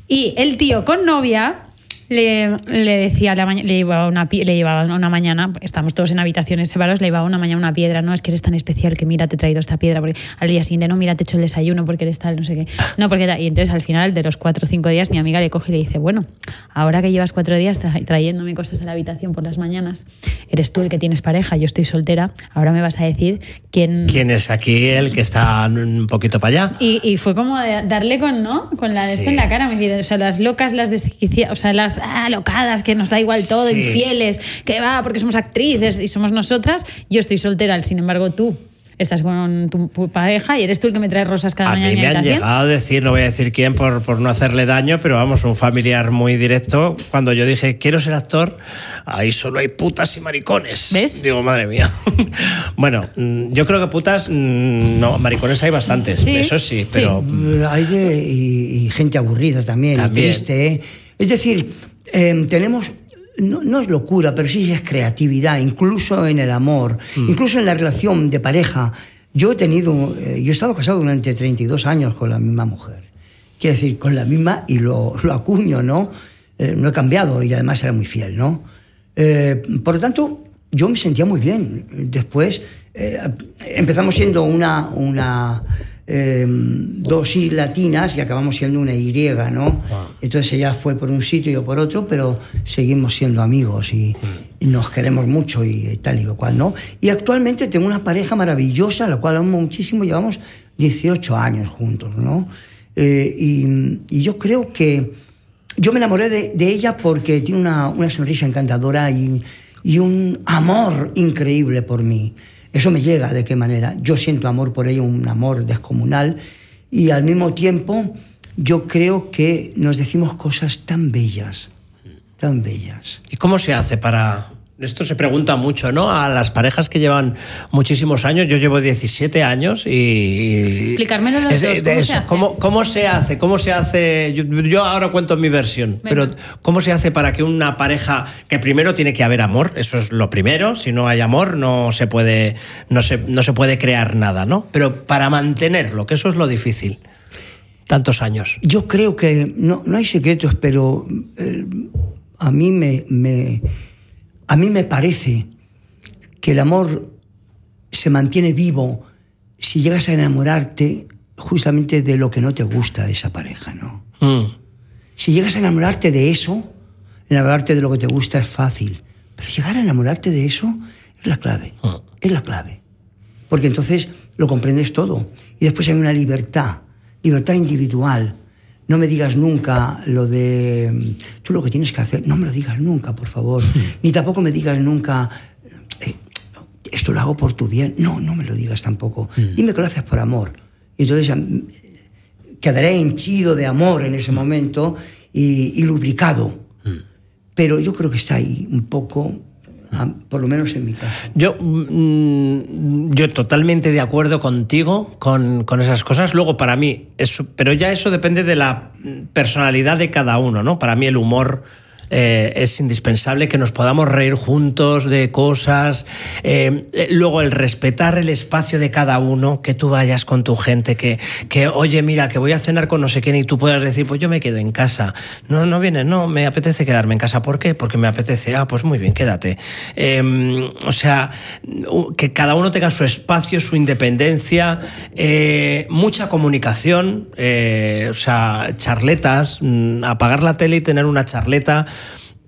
S3: Y el tío con novia le, le decía, a la le llevaba, una, le llevaba una mañana, estamos todos en habitaciones separados, le llevaba una mañana una piedra, no, es que eres tan especial que mira, te he traído esta piedra, porque al día siguiente, no, mira, te he hecho el desayuno porque eres tal, no sé qué. No, porque tal. Y entonces al final de los cuatro o cinco días mi amiga le coge y le dice, bueno, ahora que llevas cuatro días tra- trayéndome cosas a la habitación por las mañanas, eres tú el que tienes pareja, yo estoy soltera, ahora me vas a decir quién...
S2: ¿Quién es aquí el que está un poquito para allá?
S3: Y, y fue como de darle con, ¿no? Con la,
S2: Sí.
S3: con la cara, me dice, o sea, las locas, las desquiciadas, o sea, las ah, locadas, que nos da igual todo,
S2: Sí.
S3: infieles, que va, porque somos actrices y somos nosotras. Yo estoy soltera, sin embargo, tú estás con tu pareja y eres tú el que me trae rosas cada
S2: A
S3: mañana
S2: mí
S3: en mi
S2: me han llegado a decir, no voy a decir quién por, por no hacerle daño, pero vamos, un familiar muy directo. Cuando yo dije, quiero ser actor, ahí solo hay putas y maricones.
S3: ¿Ves?
S2: Digo, madre mía. bueno, mm, yo creo que putas, mm, no, maricones hay bastantes,
S3: Sí,
S2: eso sí, pero
S4: Hay de, y, y gente aburrida también,
S2: También.
S4: y triste. ¿eh? Es decir, eh, tenemos, no, no es locura, pero sí es creatividad, incluso en el amor,
S2: Mm.
S4: incluso en la relación de pareja. Yo he tenido, eh, yo he estado casado durante 32 años con la misma mujer. Quiero decir, con la misma, y lo, lo acuño, ¿no? Eh, no he cambiado y además era muy fiel, ¿no? Eh, por lo tanto, yo me sentía muy bien. Después empezamos siendo una, una eh, dos I latinas y acabamos siendo una Y, ¿no? Entonces ella fue por un sitio y yo por otro, pero seguimos siendo amigos y, y nos queremos mucho y tal y cual, ¿no? Y actualmente tengo una pareja maravillosa, la cual amo muchísimo, llevamos 18 años juntos, ¿no? Eh, y, y yo creo que yo me enamoré de, de ella porque tiene una, una sonrisa encantadora y, y un amor increíble por mí. Eso me llega de qué manera. Yo siento amor por ella, un amor descomunal y al mismo tiempo yo creo que nos decimos cosas tan bellas, tan bellas.
S2: ¿y cómo se hace para...? Esto se pregunta mucho, ¿no? A las parejas que llevan muchísimos años. Yo llevo 17 años y...
S3: Explicármelo los
S2: Es-
S3: dos, ¿cómo se
S2: eso,
S3: hace?
S2: ¿cómo, cómo se hace? ¿Cómo se hace? Yo, yo ahora cuento mi versión, pero ¿cómo se hace para que una pareja, que primero tiene que haber amor, eso es lo primero, si no hay amor no se puede, no se, no se puede crear nada, ¿no? Pero para mantenerlo, que eso es lo difícil, tantos años.
S4: Yo creo que no, no hay secretos, pero eh, a, mí me, me- a mí me parece que el amor se mantiene vivo si llegas a enamorarte justamente de lo que no te gusta de esa pareja, ¿no?
S2: Mm.
S4: Si llegas a enamorarte de eso, enamorarte de lo que te gusta es fácil, pero llegar a enamorarte de eso es la clave,
S2: Ah.
S4: es la clave. Porque entonces lo comprendes todo. Y después hay una libertad, libertad individual. No me digas nunca lo de mm, tú lo que tienes que hacer, no me lo digas nunca, por favor. Ni tampoco me digas nunca eh, esto lo hago por tu bien. No, no me lo digas tampoco. Dime que lo haces por amor. Y entonces mm, quedaré henchido de amor en ese momento y, y lubricado. Pero yo creo que está ahí un poco, por lo menos en mi caso.
S2: Yo, mm, yo totalmente de acuerdo contigo con, con esas cosas. Luego, para mí, eso, pero ya eso depende de la personalidad de cada uno, ¿no? Para mí el humor eh, es indispensable, que nos podamos reír juntos de cosas. Eh, eh, luego, el respetar el espacio de cada uno, que tú vayas con tu gente, que, que, oye, mira, que voy a cenar con no sé quién y tú puedas decir, pues yo me quedo en casa. No, no vienes, no, me apetece quedarme en casa. ¿Por qué? Porque me apetece. Ah, pues muy bien, quédate. Eh, o sea, que cada uno tenga su espacio, su independencia, mucha comunicación, o sea, charletas, mm, apagar la tele y tener una charleta.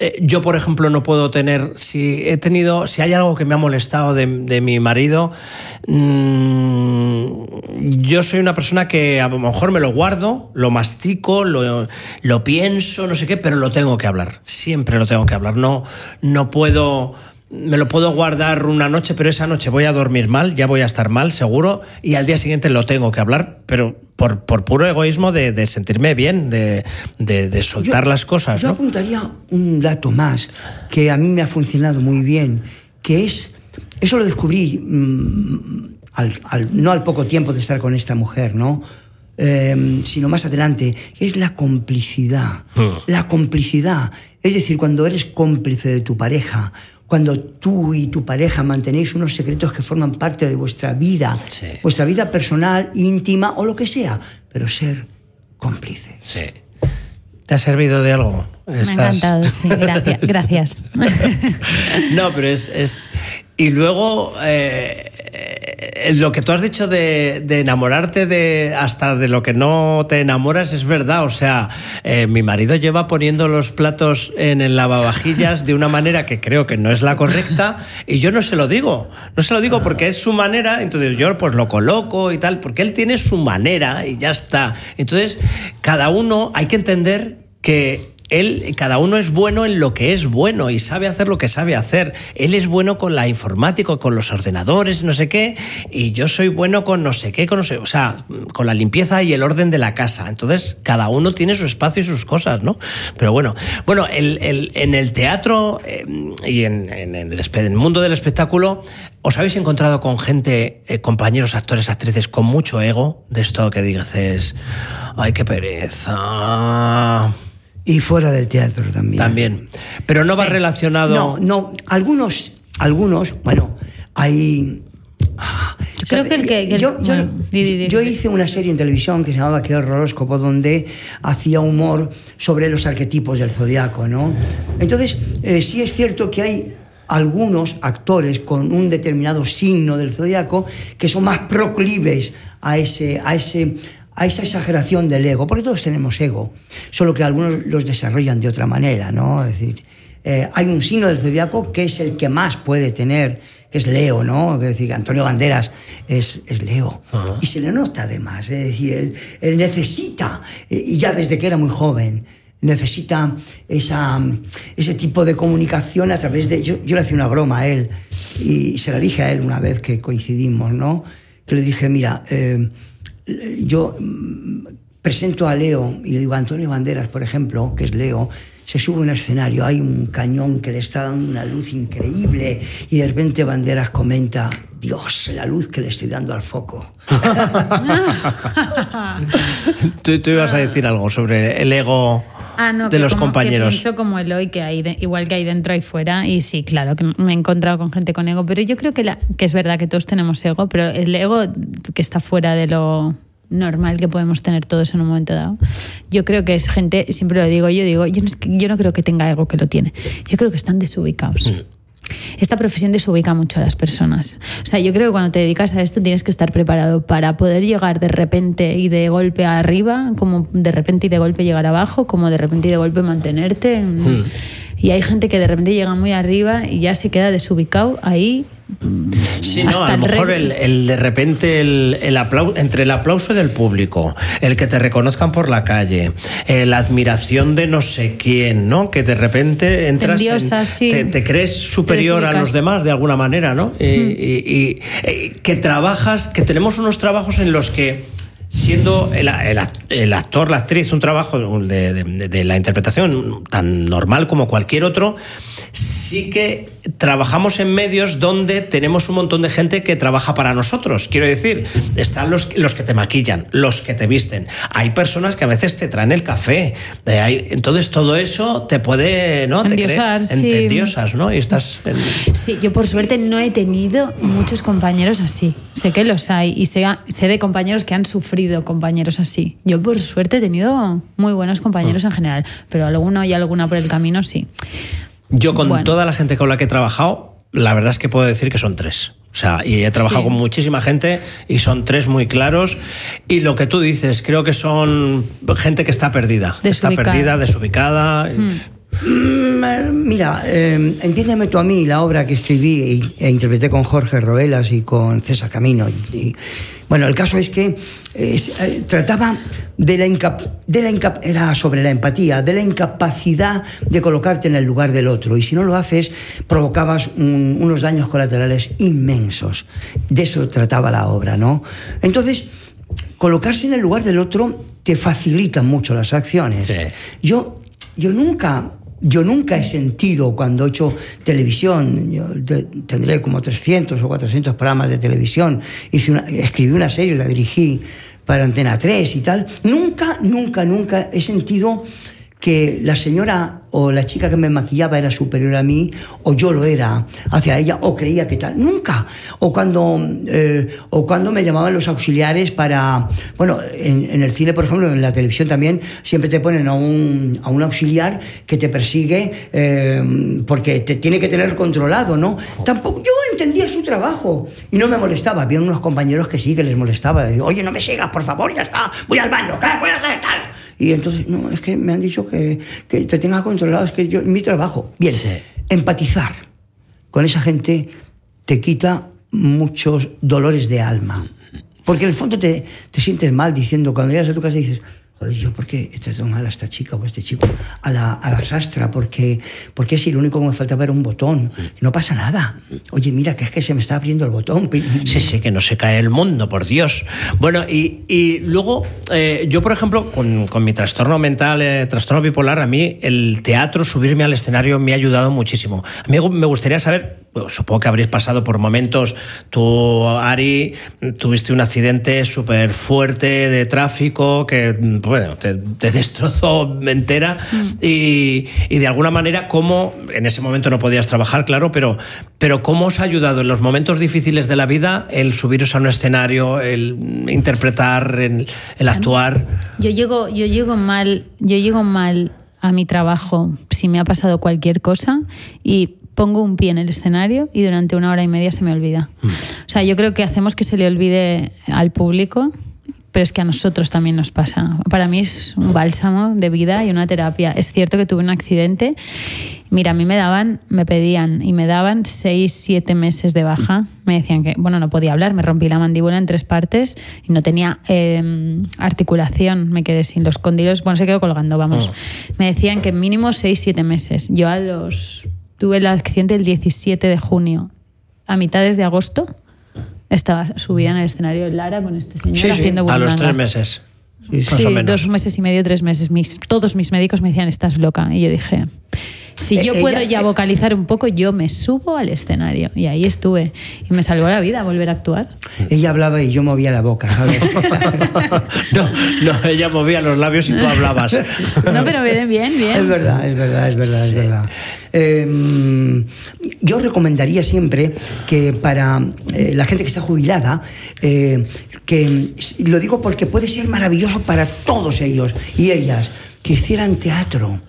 S2: Eh, yo, por ejemplo, no puedo tener, si he tenido, si hay algo que me ha molestado de, de mi marido, mm, yo soy una persona que a lo mejor me lo guardo, lo mastico, lo, lo pienso, no sé qué, pero lo tengo que hablar. Siempre lo tengo que hablar. No, no puedo. Me lo puedo guardar una noche, pero esa noche voy a dormir mal, ya voy a estar mal, seguro, y al día siguiente lo tengo que hablar, pero por, por puro egoísmo de, de sentirme bien, de, de- de soltar
S4: Yo-
S2: las cosas.
S4: Yo
S2: ¿no?
S4: apuntaría un dato más que a mí me ha funcionado muy bien, que es, eso lo descubrí mm, al- al- no al poco tiempo de estar con esta mujer, ¿no? Eh, sino más adelante, que es la complicidad.
S2: Mm.
S4: La complicidad. Es decir, cuando eres cómplice de tu pareja, cuando tú y tu pareja mantenéis unos secretos que forman parte de vuestra vida,
S2: Sí.
S4: vuestra vida personal, íntima o lo que sea, pero ser cómplices.
S2: Sí. ¿Te ha servido de algo?
S3: Me ha encantado, sí, gracias. gracias.
S2: no, pero es, es... Y luego, eh, lo que tú has dicho de, de, enamorarte de hasta de lo que no te enamoras es verdad. O sea, eh, mi marido lleva poniendo los platos en el lavavajillas de una manera que creo que no es la correcta y yo no se lo digo. No se lo digo porque es su manera, entonces yo pues lo coloco y tal, porque él tiene su manera y ya está. Entonces, cada uno hay que entender que él, cada uno es bueno en lo que es bueno y sabe hacer lo que sabe hacer. Él es bueno con la informática, con los ordenadores, no sé qué, y yo soy bueno con no sé qué, con no sé, o sea, con la limpieza y el orden de la casa. Entonces, cada uno tiene su espacio y sus cosas, ¿no? Pero bueno, bueno, en el teatro eh, y en, en, el, en, el, mundo del espectáculo, ¿os habéis encontrado con gente, eh, compañeros, actores, actrices, con mucho ego de esto que dices, ay, qué pereza?
S4: Y fuera del teatro también.
S2: También. Pero no sí. va relacionado.
S4: No, no. Algunos, algunos, bueno, hay.
S3: Creo que el que. que
S4: yo, yo,
S3: bueno, di, di, di.
S4: yo, hice una serie en televisión que se llamaba Qué horroróscopo, donde hacía humor sobre los arquetipos del zodiaco, ¿no? Entonces, eh, sí es cierto que hay algunos actores con un determinado signo del zodiaco que son más proclives a ese, a ese a esa exageración del ego, porque todos tenemos ego, solo que algunos los desarrollan de otra manera, ¿no? Es decir, eh, hay un signo del zodiaco que es el que más puede tener, que es Leo, ¿no? Es decir, Antonio Banderas es, es Leo. Uh -huh. Y se le nota además, es decir, él, él necesita, y ya desde que era muy joven, necesita esa, ese tipo de comunicación a través de... Yo, yo le hacía una broma a él y se la dije a él una vez que coincidimos, ¿no? Que le dije, mira, eh, yo presento a Leo y le digo a Antonio Banderas, por ejemplo, que es Leo, se sube a un escenario, hay un cañón que le está dando una luz increíble y de repente Banderas comenta, Dios, la luz que le estoy dando al foco.
S2: tú, tú, ibas a decir algo sobre el ego
S3: ah, no,
S2: de los
S3: como,
S2: compañeros.
S3: Que pienso como el hoy que hay, de, igual que hay dentro y fuera. Y sí, claro, que me he encontrado con gente con ego, pero yo creo que, la, que es verdad que todos tenemos ego, pero el ego que está fuera de lo normal que podemos tener todos en un momento dado. Yo creo que es gente, siempre lo digo, yo digo, yo no, es que, yo no creo que tenga ego que lo tiene. Yo creo que están desubicados. Mm. Esta profesión desubica mucho a las personas. O sea, yo creo que cuando te dedicas a esto tienes que estar preparado para poder llegar de repente y de golpe arriba, como de repente y de golpe llegar abajo, como de repente y de golpe mantenerte. Mm. Y hay gente que de repente llega muy arriba y ya se queda desubicado ahí
S2: Sí, no, a lo mejor el, el, de repente el, el aplauso, entre el aplauso del público, el que te reconozcan por la calle, eh, la admiración de no sé quién, ¿no? Que de repente entras,
S3: Endiosa,
S2: en,
S3: sí.
S2: te, te, crees superior a los demás de alguna manera, ¿no? Hmm. Y, y, y, que trabajas, que tenemos unos trabajos en los que siendo el, el, el, actor, la actriz, un trabajo de, de, de, la interpretación tan normal como cualquier otro, sí que trabajamos en medios donde tenemos un montón de gente que trabaja para nosotros. Quiero decir, están los, los que te maquillan, los que te visten. Hay personas que a veces te traen el café. Eh, hay, entonces todo eso te puede, ¿no?
S3: Endiosar,
S2: te
S3: sí.
S2: endiosas, ¿no? Y estás... En...
S3: Sí, yo por suerte no he tenido muchos compañeros así. Sé que los hay y sé, sé de compañeros que han sufrido compañeros así. Yo por suerte he tenido muy buenos compañeros en general, pero alguno y alguna por el camino sí.
S2: Yo con bueno. toda la gente con la que he trabajado, la verdad es que puedo decir que son tres. O sea, y he trabajado sí. con muchísima gente y son tres muy claros. Y lo que tú dices, creo que son gente que está perdida.
S3: Desubicada.
S2: Está perdida, desubicada.
S4: Mm, mira, eh, entiéndeme tú a mí la obra que escribí e, interpreté con Jorge Roelas y con César Camino. Y, y, bueno, el caso es que eh, trataba de la, incap de la era sobre la empatía, de la incapacidad de colocarte en el lugar del otro. Y si no lo haces, provocabas un, unos daños colaterales inmensos. De eso trataba la obra, ¿no? Entonces, colocarse en el lugar del otro te facilita mucho las acciones.
S2: Sí.
S4: Yo, yo nunca yo nunca he sentido cuando he hecho televisión, yo tendré como 300 o 400 programas de televisión, hice una, escribí una serie, la dirigí para Antena 3 y tal, nunca, nunca, nunca he sentido que la señora o la chica que me maquillaba era superior a mí, o yo lo era hacia ella, o creía que tal. Nunca. O cuando, eh, o cuando me llamaban los auxiliares para. Bueno, en, el cine, por ejemplo, en la televisión también, siempre te ponen a un, a un auxiliar que te persigue eh, porque te tiene que tener controlado, ¿no? Tampoco. Yo entendía su trabajo y no me molestaba. Había unos compañeros que sí que les molestaba. Oye, no me sigas, por favor, ya está. Voy al baño, ¿qué voy a hacer? Tal. Y entonces, no, es que me han dicho que, que te tenga controlado, es que yo, mi trabajo. Bien, empatizar con esa gente te quita muchos dolores de alma. Porque en el fondo te, te sientes mal diciendo, cuando llegas a tu casa dices, Joder, ¿por qué tratado mal a esta chica o a este chico? A la, a la sastra, porque, porque si lo único que me faltaba era un botón. No pasa nada. Oye, mira, que es que se me está abriendo el botón.
S2: Sí, sí, que no se cae el mundo, por Dios. Bueno, y, y luego, eh, yo, por ejemplo, con, con mi trastorno mental, eh, trastorno bipolar, a mí el teatro, subirme al escenario, me ha ayudado muchísimo. A mí me gustaría saber supongo que habréis pasado por momentos. Tú, Ari, tuviste un accidente súper fuerte de tráfico que, bueno, te, destrozó entera mm. y, y, de alguna manera, ¿cómo, en ese momento no podías trabajar, claro, pero, pero cómo os ha ayudado en los momentos difíciles de la vida el subiros a un escenario, el interpretar, el, el actuar?
S3: Yo llego, yo llego mal, yo llego mal a mi trabajo si me ha pasado cualquier cosa y pongo un pie en el escenario y durante una hora y media se me olvida. Mm. O sea, yo creo que hacemos que se le olvide al público, pero es que a nosotros también nos pasa. Para mí es un bálsamo de vida y una terapia. Es cierto que tuve un accidente. Mira, a mí me daban, me pedían y me daban seis, siete meses de baja. Me decían que, bueno, no podía hablar, me rompí la mandíbula en tres partes y no tenía em, articulación, me quedé sin los cóndilos, bueno, se quedó colgando, vamos. Oh. Me decían que mínimo seis, siete meses. Yo a los Tuve el accidente el 17 de junio. A mitades de agosto estaba subida en el escenario de Lara con este señor haciendo
S2: sí. A los tres meses.
S3: Sí, dos meses y medio, tres meses. Mis, todos mis médicos me decían, estás loca. Y yo dije, si yo eh, puedo ya vocalizar un poco, yo me subo al escenario. Y ahí estuve. Y me salvó la vida volver a actuar.
S4: Ella hablaba y yo movía la boca, ¿sabes?
S2: no, no, ella movía los labios y tú hablabas.
S3: no, pero bien, bien, bien.
S4: Es verdad, es verdad, es verdad, es verdad. Eh, yo recomendaría siempre que para eh, la gente que está jubilada, eh, que lo digo porque puede ser maravilloso para todos ellos y ellas, que hicieran teatro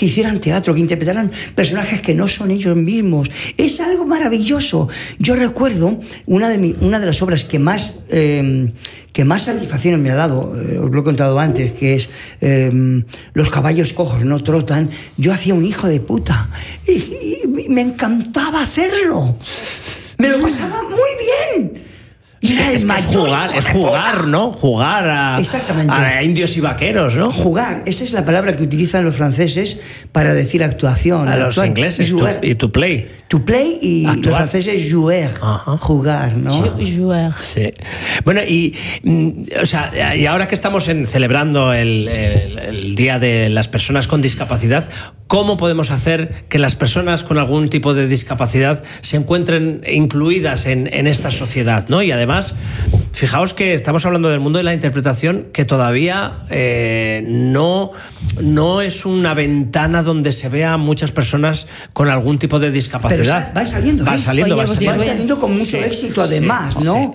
S4: que hicieran teatro, que interpretaran personajes que no son ellos mismos. Es algo maravilloso. Yo recuerdo una de, una de las obras que más, eh, que más satisfacción me ha dado, eh, os lo he contado antes, que es eh, Los caballos cojos no trotan. Yo hacía un hijo de puta y me encantaba hacerlo. Me lo pasaba muy bien.
S2: Y es, jugar, es jugar, ¿no? Jugar a, a, indios y vaqueros, ¿no?
S4: Jugar, esa es la palabra que utilizan los franceses para decir actuación.
S2: A los ingleses, y to play.
S4: To play y los franceses jouer, jugar, ¿no?
S3: Jouer.
S2: Sí. Bueno, y, mm, o sea, y ahora que estamos en, celebrando el, el Día de las Personas con Discapacidad, ¿cómo podemos hacer que las personas con algún tipo de discapacidad se encuentren incluidas en, en esta sociedad, ¿no? Y además además, fijaos que estamos hablando del mundo de la interpretación que todavía eh, no, no es una ventana donde se vea muchas personas con algún tipo de discapacidad.
S4: Va saliendo.
S2: Va
S4: ¿eh?
S2: saliendo, va,
S4: saliendo. con mucho éxito además, ¿no?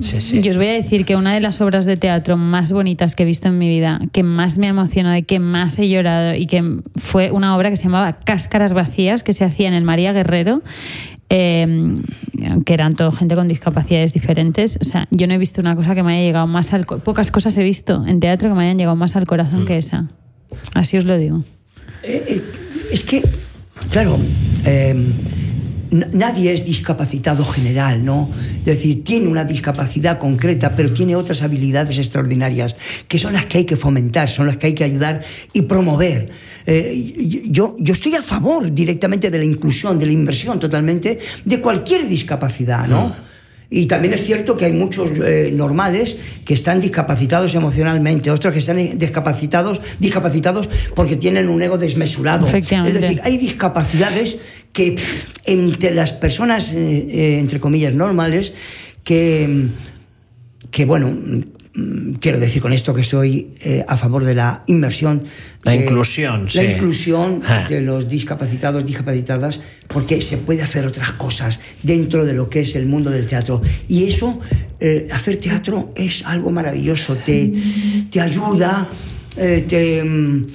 S3: Sí, Yo os voy a decir que una de las obras de teatro más bonitas que he visto en mi vida, que más me ha emocionado y que más he llorado y que fue una obra que se llamaba Cáscaras Vacías, que se hacía en el María Guerrero, eh, que eran todo gente con discapacidades diferentes. O sea, yo no he visto una cosa que me haya llegado más al... Pocas cosas he visto en teatro que me hayan llegado más al corazón mm. que esa. Así os lo digo.
S4: Eh, eh, es que, claro, nadie es discapacitado general, ¿no? Es decir, tiene una discapacidad concreta, pero tiene otras habilidades extraordinarias, que son las que hay que fomentar, son las que hay que ayudar y promover. Eh, yo, yo estoy a favor directamente de la inclusión, de la inversión totalmente de cualquier discapacidad, ¿no? Mm. Y también es cierto que hay muchos eh, normales que están discapacitados emocionalmente, otros que están discapacitados, discapacitados porque tienen un ego desmesurado. Es decir, hay discapacidades que entre las personas, eh, eh, entre comillas, normales, que, que bueno, mm, quiero decir con esto que estoy eh, a favor de la inmersión.
S2: La
S4: de-
S2: inclusión,
S4: La
S2: sí.
S4: inclusión
S2: Ja.
S4: de los discapacitados, discapacitadas, porque se puede hacer otras cosas dentro de lo que es el mundo del teatro. Y eso, eh, hacer teatro es algo maravilloso, te, te ayuda, eh, te... mm,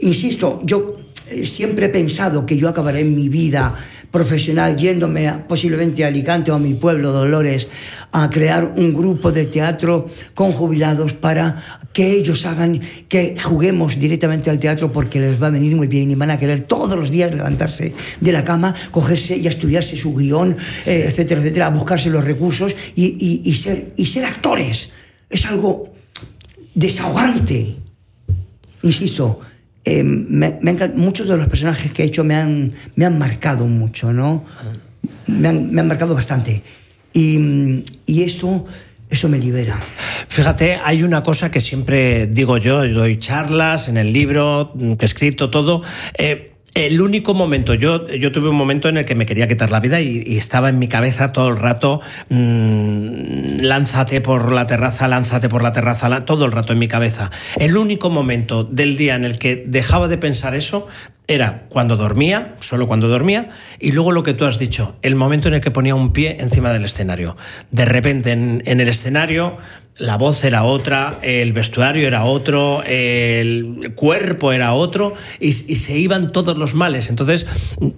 S4: insisto, yo siempre he pensado que yo acabaré mi vida profesional yéndome a- posiblemente a Alicante o a mi pueblo, Dolores, a crear un grupo de teatro con jubilados para que ellos hagan, que juguemos directamente al teatro porque les va a venir muy bien y van a querer todos los días levantarse de la cama, cogerse y a estudiarse su guion, eh, etcétera, etcétera, a buscarse los recursos y, y- y ser, y ser actores. Es algo desahogante. Insisto, eh, muchos de los personajes que he hecho me han, me han marcado mucho, ¿no? Me han, me han marcado bastante. Y, y eso, eso me libera.
S2: Fíjate, hay una cosa que siempre digo yo, doy charlas en el libro que he escrito, todo. eh, el único momento, yo, yo tuve un momento en el que me quería quitar la vida y, estaba en mi cabeza todo el rato, mm, lánzate por la terraza, lánzate por la terraza, todo el rato en mi cabeza. El único momento del día en el que dejaba de pensar eso era cuando dormía, solo cuando dormía, y luego lo que tú has dicho, el momento en el que ponía un pie encima del escenario. De repente en, en el escenario la voz era otra, el vestuario era otro, el cuerpo era otro, y, y se iban todos los males. Entonces,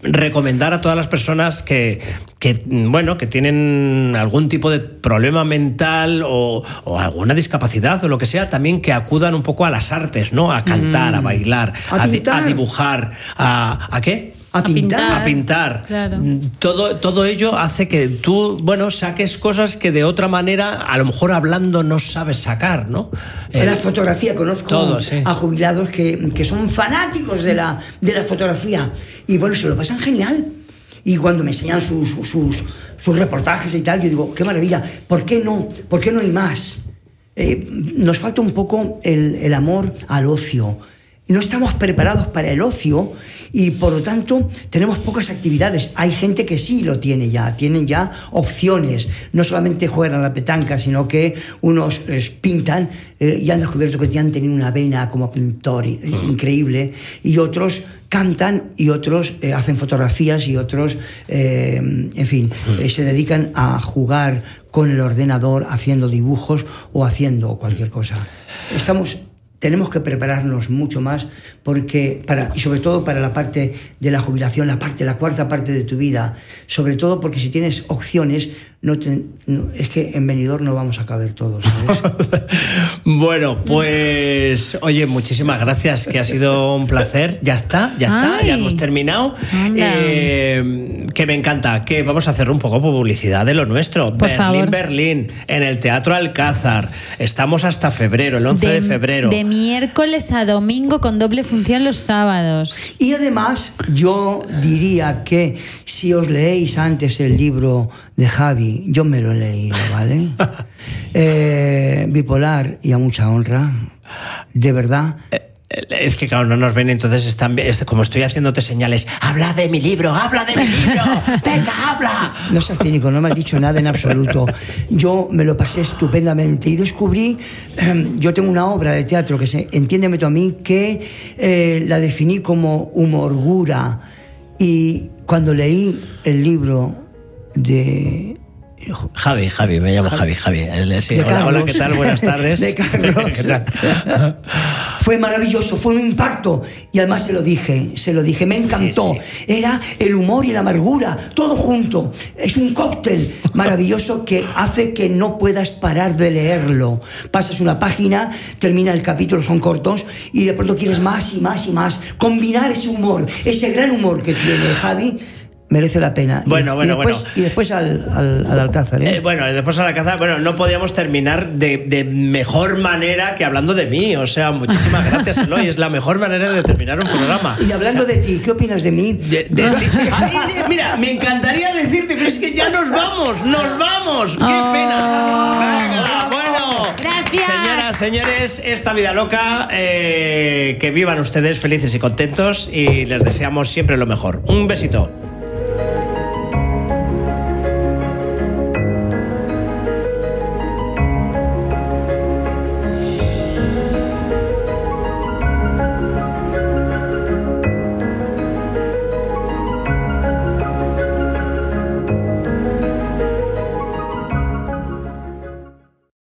S2: recomendar a todas las personas que, que, bueno, que tienen algún tipo de problema mental o, o alguna discapacidad o lo que sea, también que acudan un poco a las artes, ¿no? A cantar, a bailar,
S4: A
S2: a, di-
S4: pintar.
S2: a dibujar, a, ¿a qué?
S4: A
S3: A
S4: pintar.
S3: pintar.
S2: a pintar.
S3: Claro.
S2: Mm, Todo, todo ello hace que tú, bueno, saques cosas que de otra manera, a lo mejor hablando, no sabes sacar, ¿no? Eh,
S4: la fotografía, conozco
S2: todo, sí.
S4: a jubilados que, que son fanáticos de la, de la fotografía y bueno, se lo pasan genial. Y cuando me enseñan sus, sus, sus- sus reportajes y tal, yo digo, qué maravilla, ¿por qué no? ¿Por qué no hay más? Eh, nos falta un poco el, el amor al ocio. No estamos preparados para el ocio y por lo tanto tenemos pocas actividades. Hay gente que sí lo tiene ya, tienen ya opciones. No solamente juegan a la petanca, sino que unos eh, pintan eh, y han descubierto que han tenido una vena como pintor eh, increíble y otros cantan y otros eh, hacen fotografías y otros, eh, en fin, eh, se dedican a jugar con el ordenador haciendo dibujos o haciendo cualquier cosa. Estamos tenemos que prepararnos mucho más porque para y sobre todo para la parte de la jubilación, la parte la cuarta parte de tu vida, sobre todo porque si tienes opciones no, te- no- es que en venidor no vamos a caber todos, ¿sabes?
S2: Bueno, pues oye, muchísimas gracias, que ha sido un placer. Ya está, ya está,
S3: Ay.
S2: ya hemos terminado. Eh, que me encanta, que vamos a hacer un poco publicidad de lo nuestro.
S3: Por
S2: Berlín,
S3: favor.
S2: Berlín, en el Teatro Alcázar. Estamos hasta febrero, el 11 de, febrero.
S3: De miércoles a domingo con doble función los sábados.
S4: Y además, yo diría que si os leéis antes el libro de Javi, yo me lo he leído, ¿vale? Eh, bipolar y a mucha honra, de verdad.
S2: Eh, Es que, claro, no nos ven, entonces están es como estoy haciéndote señales. Habla de mi libro, habla de mi libro. Venga, habla.
S4: No seas cínico, no me has dicho nada en absoluto. Yo me lo pasé estupendamente y descubrí, yo tengo una obra de teatro que se, entiéndeme tú a mí, que eh, la definí como humorgura y cuando leí el libro de
S2: Javi, Javi, me llamo Javi, Javi. El- sí, hola, hola. ¿qué tal? Buenas tardes.
S4: De Carlos.
S2: ¿Qué tal?
S4: fue maravilloso, fue un impacto. Y además se lo dije, se lo dije, me encantó.
S2: Sí,
S4: Era el humor y la amargura, todo junto. Es un cóctel maravilloso que hace que no puedas parar de leerlo. Pasas una página, termina el capítulo, son cortos, y de pronto quieres más y más y más. Combinar ese humor, ese gran humor que tiene Javi. Merece la pena. Y-
S2: Bueno,
S4: y,
S2: bueno,
S4: después,
S2: bueno.
S4: Y después al, al- al Alcázar, ¿eh?
S2: Eh, bueno, después a la caza, bueno, no podíamos terminar de, de mejor manera que hablando de mí. O sea, muchísimas gracias, Eloy. Es la mejor manera de terminar un programa.
S4: Y hablando
S2: O sea,
S4: de ti, ¿qué opinas de mí?
S2: de- de ti. Ay, sí, mira, me encantaría decirte, pero es que ya nos vamos, nos vamos. ¡Qué
S3: Oh.
S2: pena! Venga, bueno.
S3: Gracias.
S2: Señoras, señores, esta vida loca, eh, que vivan ustedes felices y contentos y les deseamos siempre lo mejor. Un besito.